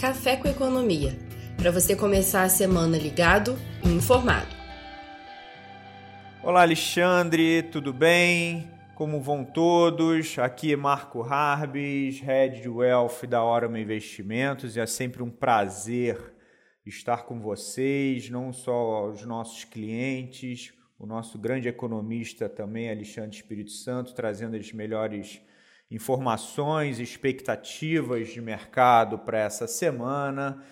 Café com Economia, para você começar a semana ligado e informado. Olá, Alexandre, tudo bem? Como vão todos? Aqui é Marco Harbis, Head de Wealth da Orama Investimentos, e é sempre um prazer estar com vocês, não só os nossos clientes, o nosso grande economista também, Alexandre Espírito Santo, trazendo as melhores informações, expectativas de mercado para essa semana.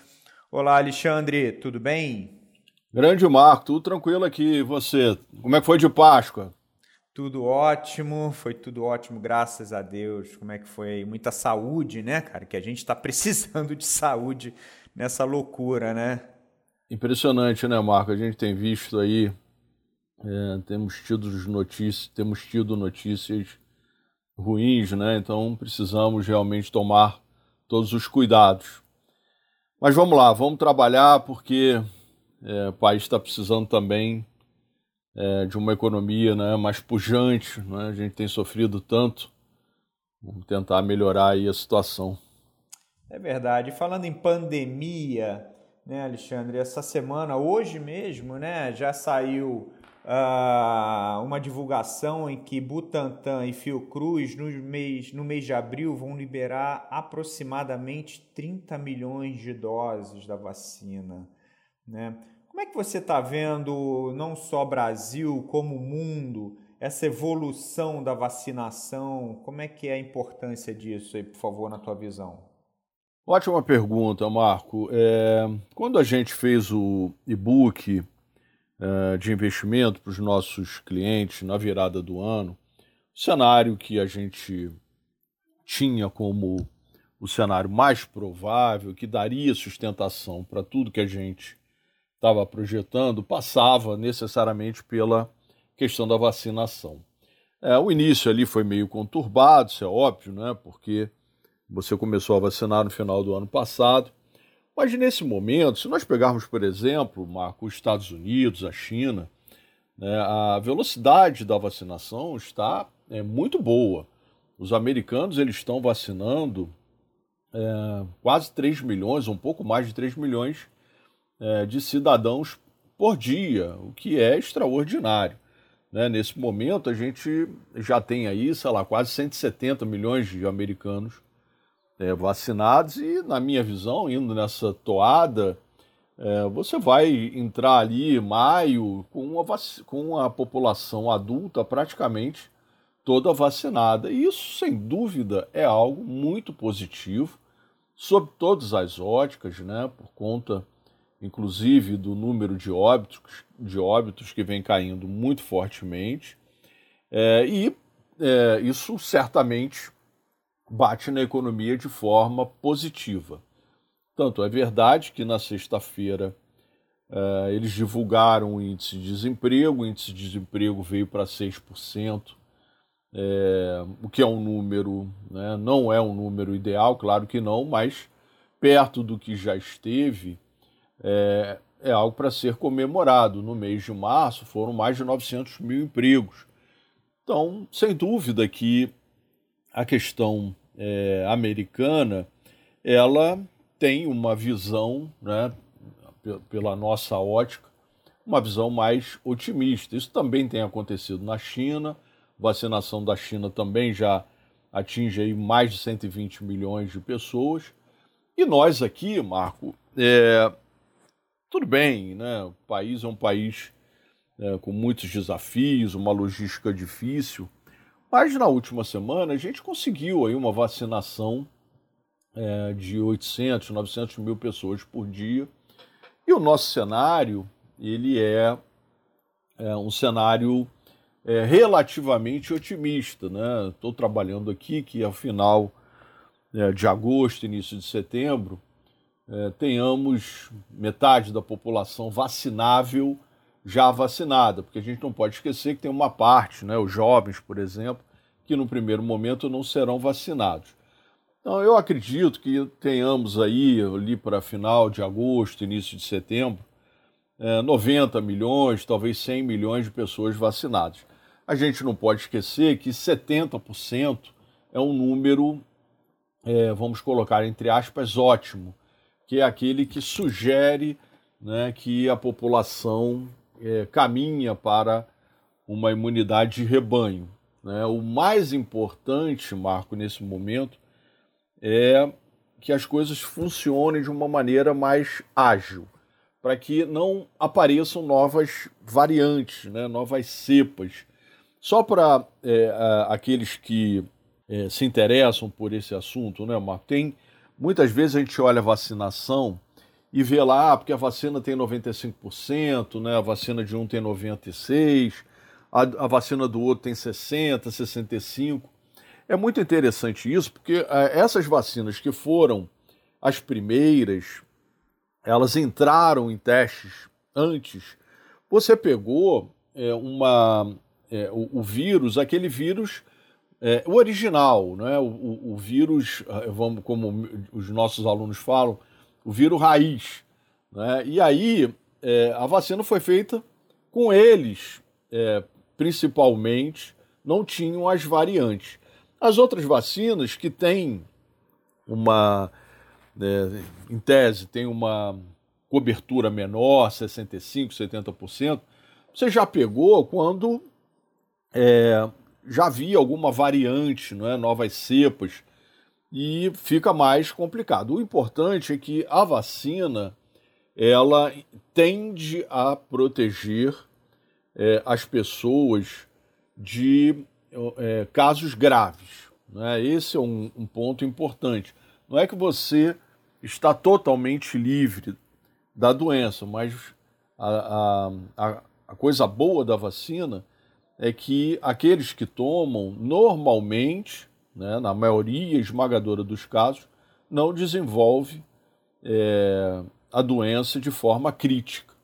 Olá, Alexandre, tudo bem? Grande Marco, tudo tranquilo aqui. E você? Como é que foi de Páscoa? Tudo ótimo, foi tudo ótimo, graças a Deus. Como é que foi? Muita saúde, né, cara? Que a gente está precisando de saúde nessa loucura, né? Impressionante, né, Marco? A gente tem visto aí, é, temos tido notícias, temos tido notícias ruins, né? Então precisamos realmente tomar todos os cuidados. Mas vamos lá, vamos trabalhar porque é, o país está precisando também é, de uma economia né, mais pujante. Né? A gente tem sofrido tanto. Vamos tentar melhorar aí a situação. É verdade. Falando em pandemia, né, Alexandre, essa semana, hoje mesmo, né, já saiu uh, uma divulgação em que Butantan e Fiocruz no mês, no mês de abril vão liberar aproximadamente 30 milhões de doses da vacina. Né? Como é que você está vendo, não só Brasil, como mundo, essa evolução da vacinação? Como é que é a importância disso aí, por favor, na tua visão? Ótima pergunta, Marco. É, quando a gente fez o e-book uh, de investimento para os nossos clientes na virada do ano, o cenário que a gente tinha como o cenário mais provável, que daria sustentação para tudo que a gente estava projetando, passava necessariamente pela questão da vacinação. É, o início ali foi meio conturbado, isso é óbvio, né? Porque você começou a vacinar no final do ano passado. Mas nesse momento, se nós pegarmos, por exemplo, Marco, os Estados Unidos, a China, né, a velocidade da vacinação está é, muito boa. Os americanos eles estão vacinando é, quase 3 milhões, um pouco mais de 3 milhões é, de cidadãos por dia, o que é extraordinário. Né? Nesse momento, a gente já tem aí, sei lá, quase 170 milhões de americanos é, vacinados e, na minha visão, indo nessa toada, é, você vai entrar ali em maio com, uma com a população adulta praticamente toda vacinada. E isso, sem dúvida, é algo muito positivo, sob todas as óticas, né, por conta, inclusive, do número de óbitos, de óbitos que vem caindo muito fortemente. É, e é, isso certamente bate na economia de forma positiva. Tanto é verdade que na sexta-feira uh, eles divulgaram o índice de desemprego, o índice de desemprego veio para 6%, é, o que é um número, né, não é um número ideal, claro que não, mas perto do que já esteve, é, é algo para ser comemorado. No mês de março foram mais de 900 mil empregos. Então, sem dúvida que a questão é, americana, ela tem uma visão, né, pela nossa ótica, uma visão mais otimista. Isso também tem acontecido na China, vacinação da China também já atinge aí mais de 120 milhões de pessoas. E nós aqui, Marco, é, tudo bem, né? O país é um país é, com muitos desafios, uma logística difícil, mas na última semana a gente conseguiu aí uma vacinação é, de 800, 900 mil pessoas por dia. E o nosso cenário, ele é, é um cenário é, relativamente otimista. Né? Estou trabalhando aqui que ao final é, de agosto, início de setembro, é, tenhamos metade da população vacinável já vacinada, porque a gente não pode esquecer que tem uma parte, né, os jovens, por exemplo, que no primeiro momento não serão vacinados. Então, eu acredito que tenhamos aí, ali para final de agosto, início de setembro, é, 90 milhões, talvez 100 milhões de pessoas vacinadas. A gente não pode esquecer que 70% é um número, é, vamos colocar entre aspas, ótimo que é aquele que sugere né, que a população é, caminha para uma imunidade de rebanho. Né? O mais importante, Marco, nesse momento, é que as coisas funcionem de uma maneira mais ágil, para que não apareçam novas variantes, né? novas cepas. Só para é, aqueles que é, se interessam por esse assunto, né, Marco? Tem muitas vezes a gente olha a vacinação e vê lá, ah, porque a vacina tem 95%, né? A vacina de um tem 96%, a, a vacina do outro tem 60%, 65%. É muito interessante isso, porque é, essas vacinas que foram as primeiras, elas entraram em testes antes. Você pegou é, uma, é, o, o, vírus, aquele vírus, é, o original, né? o, o, o vírus, vamos, como os nossos alunos falam, o vírus raiz. Né? E aí é, a vacina foi feita com eles, é, principalmente, não tinham as variantes. As outras vacinas que têm uma, é, em tese, tem uma cobertura menor, 65%, 70%, você já pegou quando é, já havia alguma variante, não é? novas cepas e fica mais complicado. O importante é que a vacina ela tende a proteger é, as pessoas de é, casos graves. Né? Esse é um, um, ponto importante. Não é que você está totalmente livre da doença, mas a, a, a coisa boa da vacina é que aqueles que tomam normalmente né, na maioria esmagadora dos casos, não desenvolve é, a doença de forma crítica,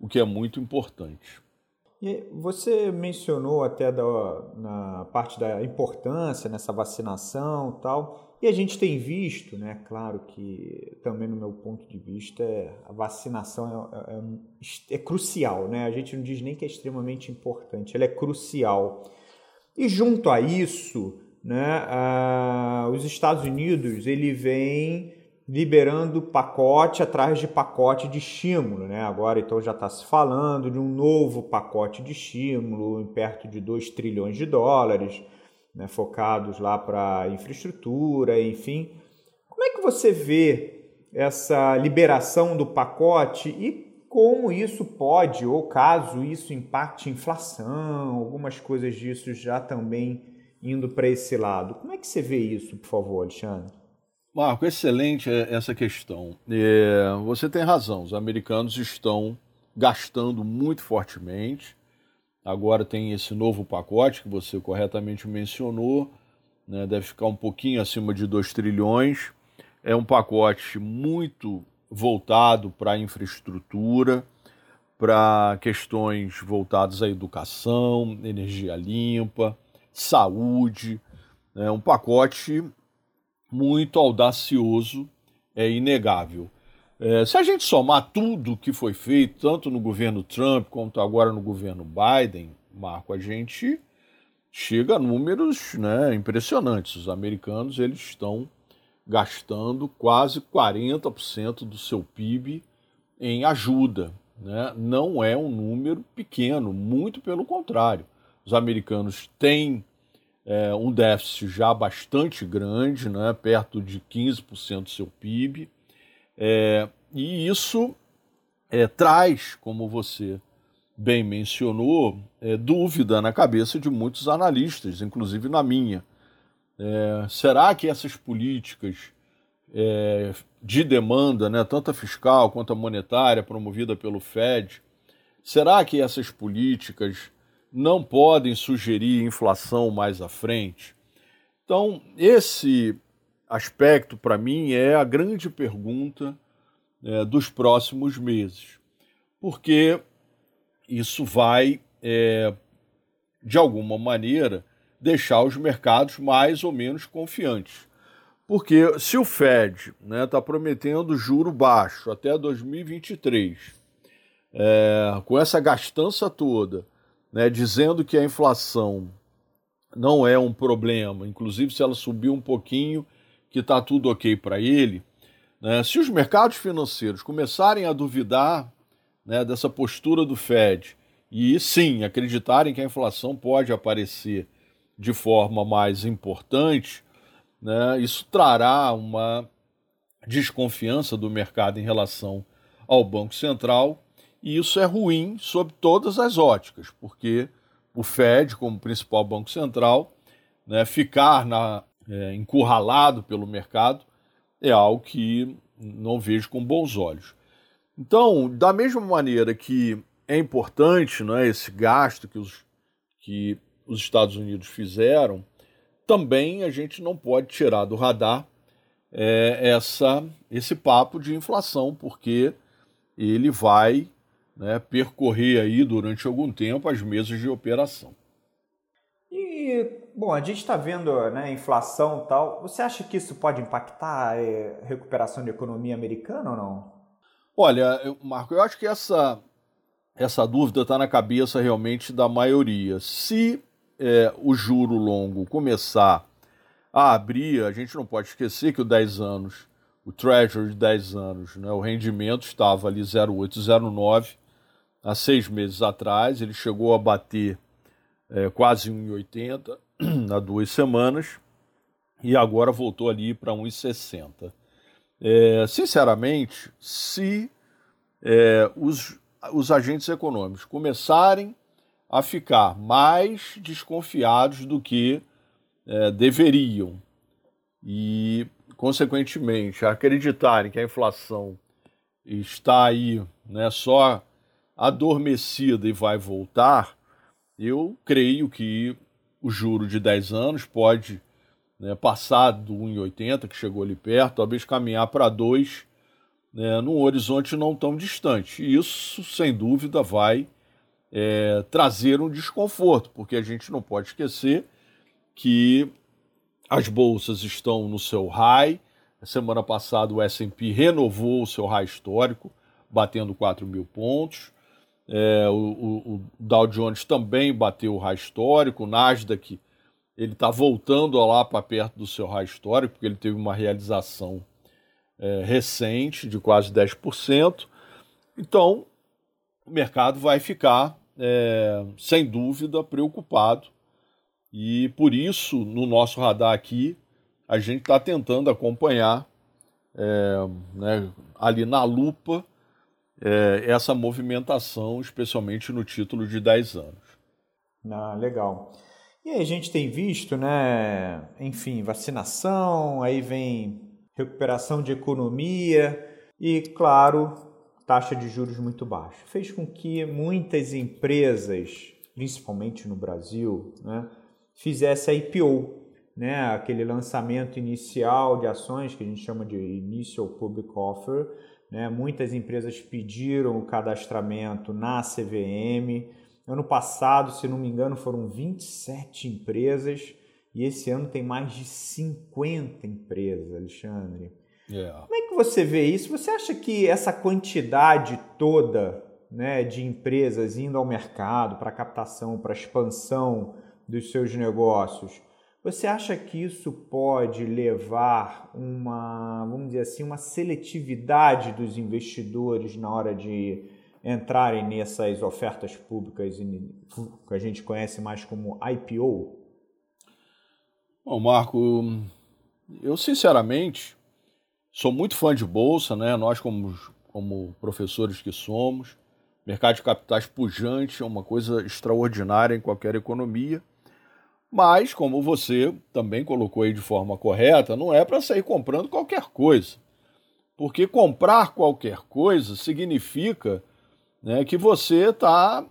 o que é muito importante. E você mencionou até da, na parte da importância nessa vacinação tal, e a gente tem visto, né, claro que também no meu ponto de vista, é, a vacinação é, é, é, crucial, né? A gente não diz nem que é extremamente importante, ela é crucial. E junto a isso, né, os Estados Unidos ele vem liberando pacote atrás de pacote de estímulo. Né? Agora então já está se falando de um novo pacote de estímulo em perto de 2 trilhões de dólares, né, focados lá para infraestrutura, enfim. Como é que você vê essa liberação do pacote e como isso pode, ou caso isso impacte inflação, algumas coisas disso já também indo para esse lado. Como é que você vê isso, por favor, Alexandre? Marco, excelente essa questão. É, você tem razão, os americanos estão gastando muito fortemente. Agora tem esse novo pacote que você corretamente mencionou, né, deve ficar um pouquinho acima de 2 trilhões. É um pacote muito voltado para a infraestrutura, para questões voltadas à educação, energia limpa, saúde, é um pacote muito audacioso, é inegável. É, se a gente somar tudo que foi feito, tanto no governo Trump quanto agora no governo Biden, Marco, a gente chega a números né, impressionantes. Os americanos eles estão gastando quase 40% do seu PIB em ajuda. Né? Não é um número pequeno, muito pelo contrário. Os americanos têm é, um déficit já bastante grande, né, perto de 15% do seu PIB, é, e isso é, traz, como você bem mencionou, é, dúvida na cabeça de muitos analistas, inclusive na minha. É, será que essas políticas é, de demanda, né, tanto a fiscal quanto a monetária, promovida pelo Fed, será que essas políticas não podem sugerir inflação mais à frente. Então, esse aspecto, para mim, é a grande pergunta é, dos próximos meses, porque isso vai, é, de alguma maneira, deixar os mercados mais ou menos confiantes. Porque se o Fed está né, tá prometendo juro baixo até 2023, é, com essa gastança toda, né, dizendo que a inflação não é um problema, inclusive se ela subir um pouquinho, que está tudo ok para ele, Né? Se os mercados financeiros começarem a duvidar né, dessa postura do Fed e sim acreditarem que a inflação pode aparecer de forma mais importante, né, isso trará uma desconfiança do mercado em relação ao Banco Central, e isso é ruim sob todas as óticas, porque o Fed, como principal banco central, né, ficar na, é, encurralado pelo mercado é algo que não vejo com bons olhos. Então, da mesma maneira que é importante é, esse gasto que os, que os Estados Unidos fizeram, também a gente não pode tirar do radar é, essa, esse papo de inflação, porque ele vai né, percorrer aí durante algum tempo as mesas de operação. E, bom, a gente está vendo né, inflação e tal. Você acha que isso pode impactar a é, recuperação da economia americana ou não? Olha, Marco, eu acho que essa, essa dúvida está na cabeça realmente da maioria. Se é, o juro longo começar a abrir, a gente não pode esquecer que o 10 anos, o Treasury de 10 anos, né, o rendimento estava ali 0,8, 0,9 há seis meses atrás, ele chegou a bater é, quase 1,80 há duas semanas e agora voltou ali para 1,60. É, sinceramente, se é, os, os agentes econômicos começarem a ficar mais desconfiados do que é, deveriam e, consequentemente, acreditarem que a inflação está aí né, só adormecida e vai voltar, eu creio que o juro de 10 anos pode né, passar do 1,80, que chegou ali perto, talvez caminhar para 2, né, num horizonte não tão distante. E isso, sem dúvida, vai é, trazer um desconforto, porque a gente não pode esquecer que as bolsas estão no seu high. semana passada o S&P renovou o seu high histórico, batendo 4 mil pontos. É, o, o, Dow Jones também bateu o high histórico, o Nasdaq ele está voltando lá para perto do seu high histórico, porque ele teve uma realização é, recente de quase 10%. Então, o mercado vai ficar, é, sem dúvida, preocupado. E por isso, no nosso radar aqui, a gente está tentando acompanhar é, né, ali na lupa é, essa movimentação, especialmente no título de 10 anos. Ah, legal. E aí a gente tem visto, né, enfim, vacinação, aí vem recuperação de economia e, claro, taxa de juros muito baixa. Fez com que muitas empresas, principalmente no Brasil, né, fizessem IPO, né, aquele lançamento inicial de ações que a gente chama de Initial Public Offer, né? Muitas empresas pediram o cadastramento na CVM. Ano passado, se não me engano, foram 27 empresas e esse ano tem mais de 50 empresas, Alexandre. Yeah. Como é que você vê isso? Você acha que essa quantidade toda né, de empresas indo ao mercado para captação, para expansão dos seus negócios, você acha que isso pode levar uma, vamos dizer assim, uma seletividade dos investidores na hora de entrarem nessas ofertas públicas que a gente conhece mais como IPO? Bom, Marco, eu sinceramente sou muito fã de bolsa, né? Nós como como professores que somos, mercado de capitais pujante é uma coisa extraordinária em qualquer economia. Mas, como você também colocou aí de forma correta, não é para sair comprando qualquer coisa. Porque comprar qualquer coisa significa né, que você está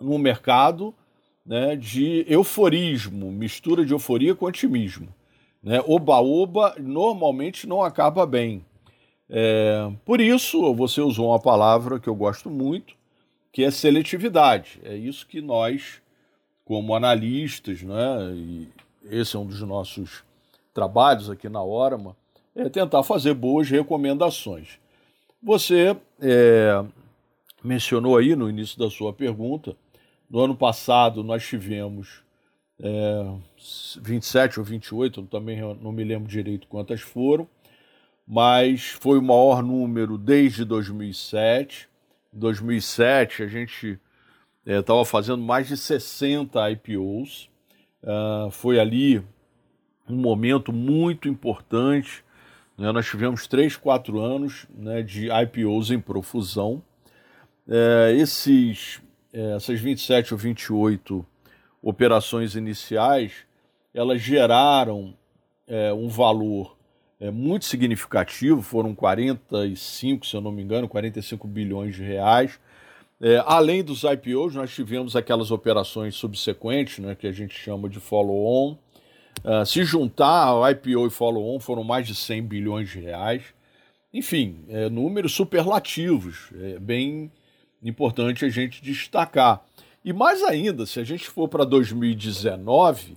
num mercado né, de euforismo, mistura de euforia com otimismo. Né? Oba-oba normalmente não acaba bem. É, por isso, você usou uma palavra que eu gosto muito, que é seletividade. É isso que nós como analistas, né, e esse é um dos nossos trabalhos aqui na Orama, é tentar fazer boas recomendações. Você é, mencionou aí no início da sua pergunta, no ano passado nós tivemos é, 27 ou 28, eu também não me lembro direito quantas foram, mas foi o maior número desde 2007. Em 2007 a gente estava é, fazendo mais de 60 IPOs. Uh, foi ali um momento muito importante. Né? Nós tivemos 3, 4 anos né, de IPOs em profusão. É, esses, é, essas 27 ou 28 operações iniciais, elas geraram um valor muito significativo, foram 45, se eu não me engano, 45 bilhões de reais. É, além dos IPOs, nós tivemos aquelas operações subsequentes, né, que a gente chama de follow-on. Uh, se juntar o IPO e follow-on, foram mais de 100 bilhões de reais. Enfim, é, números superlativos, é bem importante a gente destacar. E mais ainda, se a gente for para 2019,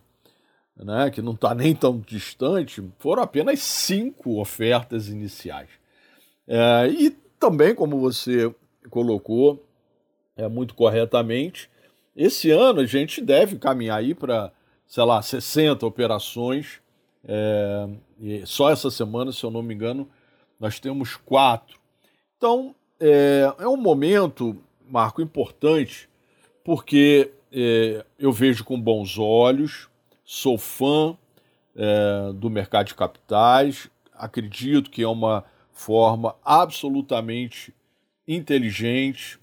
né, que não está nem tão distante, foram apenas cinco ofertas iniciais. É, e também, como você colocou é, muito corretamente, esse ano a gente deve caminhar aí para, sei lá, 60 operações. É, só essa semana, se eu não me engano, nós temos quatro. Então, é, é um momento, Marco, importante, porque é, eu vejo com bons olhos sou fã é, do mercado de capitais, acredito que é uma forma absolutamente inteligente,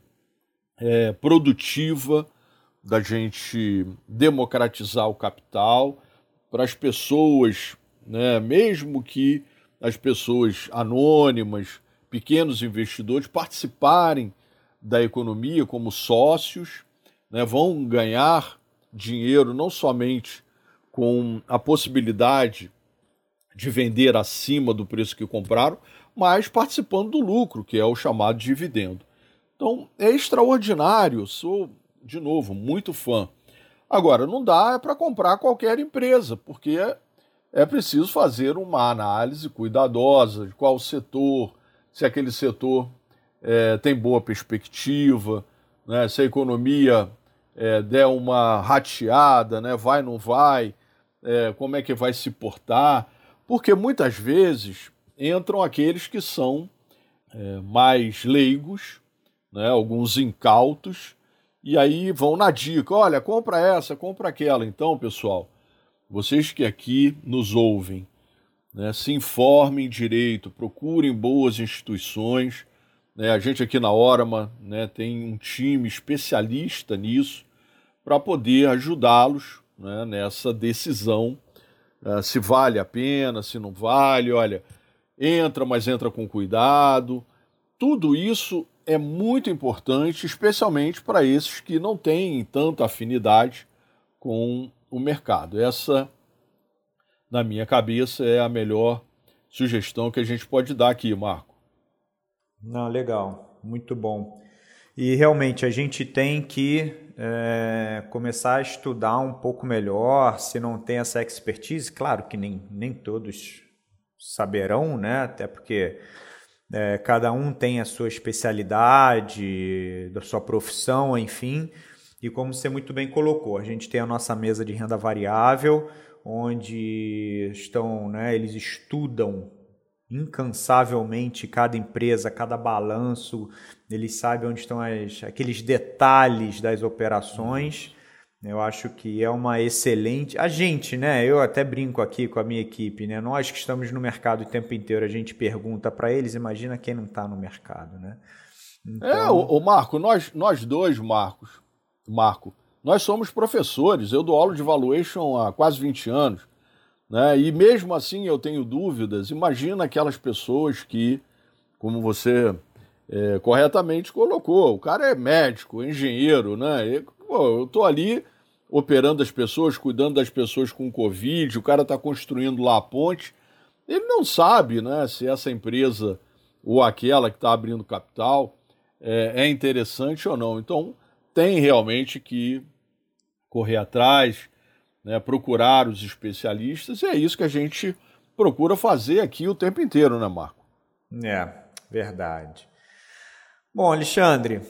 é, produtiva da gente democratizar o capital para as pessoas, né, mesmo que as pessoas anônimas, pequenos investidores participarem da economia como sócios, né, vão ganhar dinheiro não somente com a possibilidade de vender acima do preço que compraram, mas participando do lucro, que é o chamado dividendo. Então é extraordinário, sou, de novo, muito fã. Agora, não dá para comprar qualquer empresa, porque é, é preciso fazer uma análise cuidadosa de qual setor, se aquele setor é, tem boa perspectiva, né, se a economia é, der uma rateada, né, vai, não vai, é, como é que vai se portar, porque muitas vezes entram aqueles que são é, mais leigos, né, alguns incautos, e aí vão na dica: olha, compra essa, compra aquela. Então, pessoal, vocês que aqui nos ouvem, né, se informem direito, procurem boas instituições. Né, a gente aqui na Orama né, tem um time especialista nisso para poder ajudá-los né, nessa decisão uh, se vale a pena, se não vale, olha, entra, mas entra com cuidado. Tudo isso é muito importante, especialmente para esses que não têm tanta afinidade com o mercado. Essa, na minha cabeça, é a melhor sugestão que a gente pode dar aqui, Marco. Não, legal, muito bom. E realmente a gente tem que é, começar a estudar um pouco melhor, se não tem essa expertise, claro que nem, nem todos saberão, né? Até porque é, cada um tem a sua especialidade, da sua profissão, enfim. E como você muito bem colocou, a gente tem a nossa mesa de renda variável, onde estão, né, eles estudam incansavelmente cada empresa, cada balanço, eles sabem onde estão as, aqueles detalhes das operações. Eu acho que é uma excelente. A gente, né? Eu até brinco aqui com a minha equipe, né? Nós que estamos no mercado o tempo inteiro, a gente pergunta para eles, imagina quem não está no mercado, né? Então... É, o, o, Marco, nós, nós dois, Marcos, Marco, nós somos professores. Eu dou aula de valuation há quase 20 anos. Né? E mesmo assim eu tenho dúvidas. Imagina aquelas pessoas que, como você é, corretamente colocou, o cara é médico, engenheiro, né? E, pô, eu estou ali operando as pessoas, cuidando das pessoas com Covid, o cara está construindo lá a ponte. Ele não sabe né, se essa empresa ou aquela que está abrindo capital é, é interessante ou não. Então, tem realmente que correr atrás, né, procurar os especialistas, e é isso que a gente procura fazer aqui o tempo inteiro, né, Marco? É, verdade. Bom, Alexandre,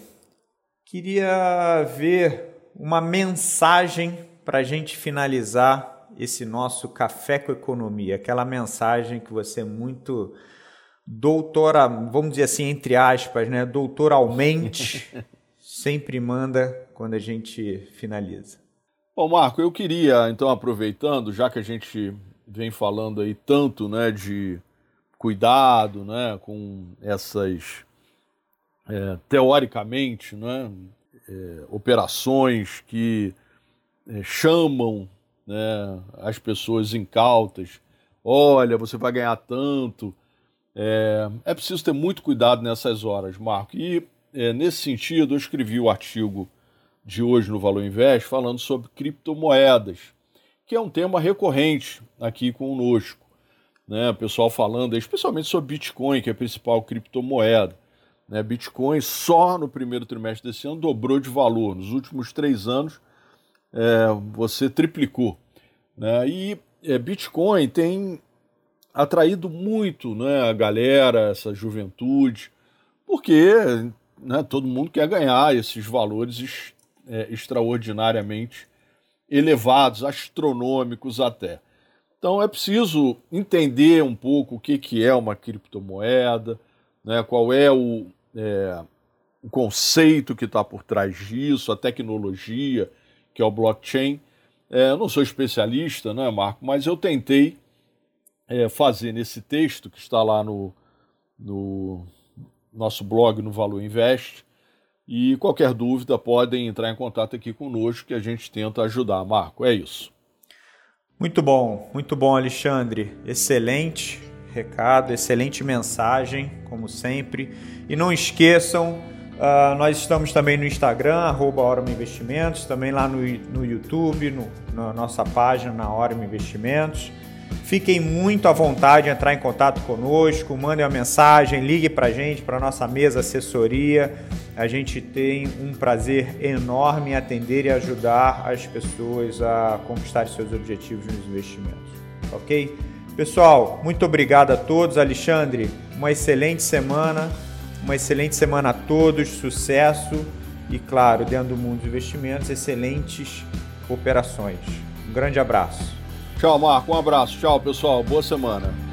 queria ver uma mensagem para a gente finalizar esse nosso café com economia, aquela mensagem que você muito doutora, vamos dizer assim, entre aspas, né, doutoralmente, sempre manda quando a gente finaliza. Bom, Marco, eu queria, então, aproveitando, já que a gente vem falando aí tanto né, de cuidado né, com essas, é, teoricamente, né, é, operações que é, chamam né, as pessoas incautas. Olha, você vai ganhar tanto. É, é preciso ter muito cuidado nessas horas, Marco. E é, nesse sentido, eu escrevi o artigo de hoje no Valor Invest falando sobre criptomoedas, que é um tema recorrente aqui conosco. Né? O pessoal falando, especialmente sobre Bitcoin, que é a principal criptomoeda. Né? Bitcoin só no primeiro trimestre desse ano dobrou de valor. Nos últimos três anos, é, você triplicou. Né? E é, Bitcoin tem atraído muito né, a galera, essa juventude, porque né, todo mundo quer ganhar esses valores é, extraordinariamente elevados, astronômicos até. Então é preciso entender um pouco o que, que é uma criptomoeda, né, qual é o, é, o conceito que está por trás disso, a tecnologia, que é o blockchain. É, não sou especialista, né, Marco, mas eu tentei é, fazer nesse texto que está lá no, no nosso blog no Valor Invest. E qualquer dúvida podem entrar em contato aqui conosco que a gente tenta ajudar. Marco, é isso. Muito bom, muito bom, Alexandre. Excelente recado, excelente mensagem, como sempre. E não esqueçam, uh, nós estamos também no Instagram, arroba Investimentos, também lá no, no YouTube, no, na nossa página, na Orma Investimentos. Fiquem muito à vontade de entrar em contato conosco, mandem uma mensagem, ligue para a gente, para a nossa mesa assessoria. A gente tem um prazer enorme em atender e ajudar as pessoas a conquistar seus objetivos nos investimentos. Ok? Pessoal, muito obrigado a todos. Alexandre, uma excelente semana. Uma excelente semana a todos, sucesso e, claro, dentro do mundo dos investimentos, excelentes operações. Um grande abraço. Tchau, Marco. Um abraço. Tchau, pessoal. Boa semana.